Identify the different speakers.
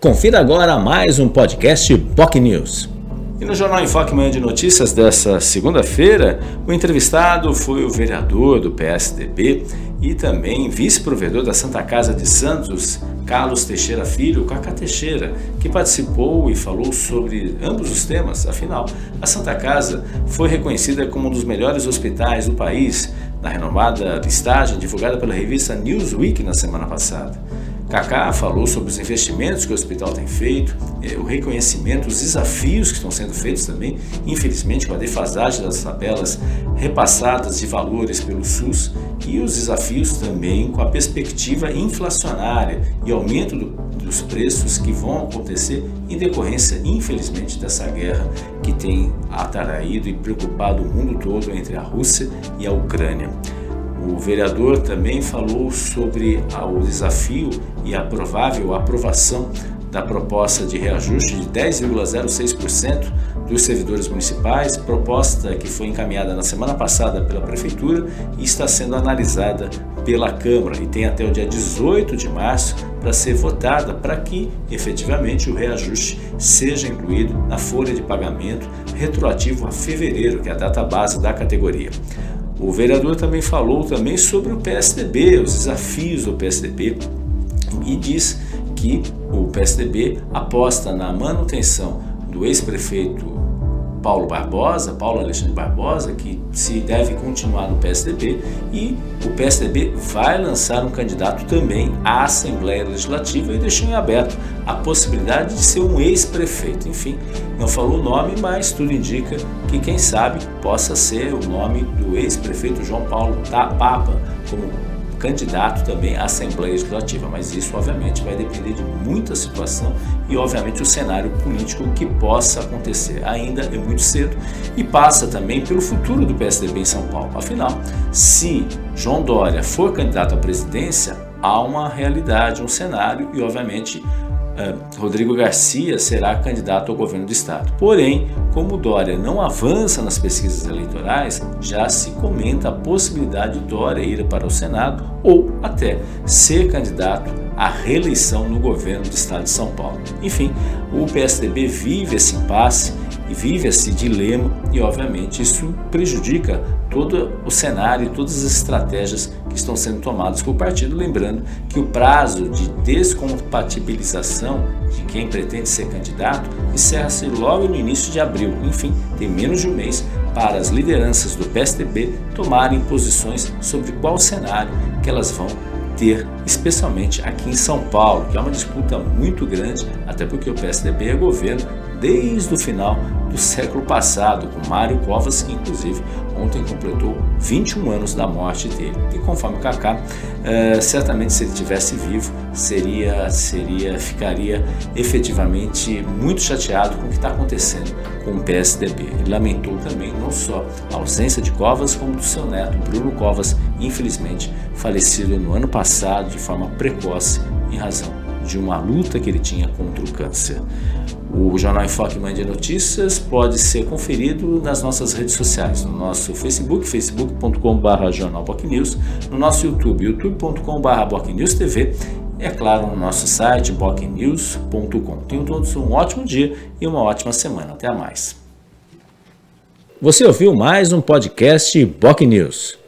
Speaker 1: Confira agora mais um podcast POC News. E no Jornal Enfoque Manhã de Notícias dessa segunda-feira, o entrevistado foi o vereador do PSDB e também vice-provedor da Santa Casa de Santos, Carlos Teixeira Filho, Cacá Teixeira, que participou e falou sobre ambos os temas. Afinal, a Santa Casa foi reconhecida como um dos melhores hospitais do país na renomada listagem divulgada pela revista Newsweek na semana passada. Kaká falou sobre os investimentos que o hospital tem feito, eh, o reconhecimento, os desafios que estão sendo feitos também, infelizmente com a defasagem das tabelas repassadas de valores pelo SUS e os desafios também com a perspectiva inflacionária e aumento do, dos preços que vão acontecer em decorrência, infelizmente, dessa guerra que tem atraído e preocupado o mundo todo entre a Rússia e a Ucrânia. O vereador também falou sobre o desafio e a provável aprovação da proposta de reajuste de 10,06% dos servidores municipais, proposta que foi encaminhada na semana passada pela Prefeitura e está sendo analisada pela Câmara e tem até o dia 18 de março para ser votada para que efetivamente o reajuste seja incluído na folha de pagamento retroativo a fevereiro, que é a data base da categoria. O vereador também falou também sobre o PSDB, os desafios do PSDB e diz que o PSDB aposta na manutenção do ex-prefeito Paulo Barbosa, Paulo Alexandre Barbosa, que se deve continuar no PSDB e o PSDB vai lançar um candidato também à Assembleia Legislativa e deixou em aberto a possibilidade de ser um ex-prefeito. Enfim, não falou o nome, mas tudo indica que quem sabe possa ser o nome do ex-prefeito João Paulo da Papa como candidato também à Assembleia Legislativa, mas isso obviamente vai depender de muita situação e obviamente o cenário político que possa acontecer. Ainda é muito cedo e passa também pelo futuro do PSDB em São Paulo. Afinal, se João Dória for candidato à presidência, há uma realidade, um cenário e obviamente Rodrigo Garcia será candidato ao governo do estado. Porém, como Dória não avança nas pesquisas eleitorais, já se comenta a possibilidade de Dória ir para o Senado ou até ser candidato à reeleição no governo do estado de São Paulo. Enfim, o PSDB vive esse impasse e vive esse dilema e, obviamente, isso prejudica todo o cenário e todas as estratégias que estão sendo tomadas pelo partido. Lembrando que o prazo de descompatibilização de quem pretende ser candidato encerra-se logo no início de abril. Enfim, tem menos de um mês para as lideranças do PSDB tomarem posições sobre qual cenário que elas vão ter, especialmente aqui em São Paulo, que é uma disputa muito grande, até porque o PSDB é governo desde o final do século passado, com Mário Covas, que inclusive ontem completou 21 anos da morte dele. E conforme Kaká, é, certamente se ele tivesse vivo, seria, seria, ficaria efetivamente muito chateado com o que está acontecendo com o PSDB. Ele lamentou também não só a ausência de Covas, como do seu neto, Bruno Covas, infelizmente falecido no ano passado de forma precoce em razão de uma luta que ele tinha contra o câncer. O Jornal Enfoque Mãe de Notícias pode ser conferido nas nossas redes sociais, no nosso Facebook, facebook.com.br jornalbocnews, no nosso YouTube, youtube.com.br bocnewstv e, é claro, no nosso site bocnews.com. Tenham todos um ótimo dia e uma ótima semana. Até mais. Você ouviu mais um podcast Boc News.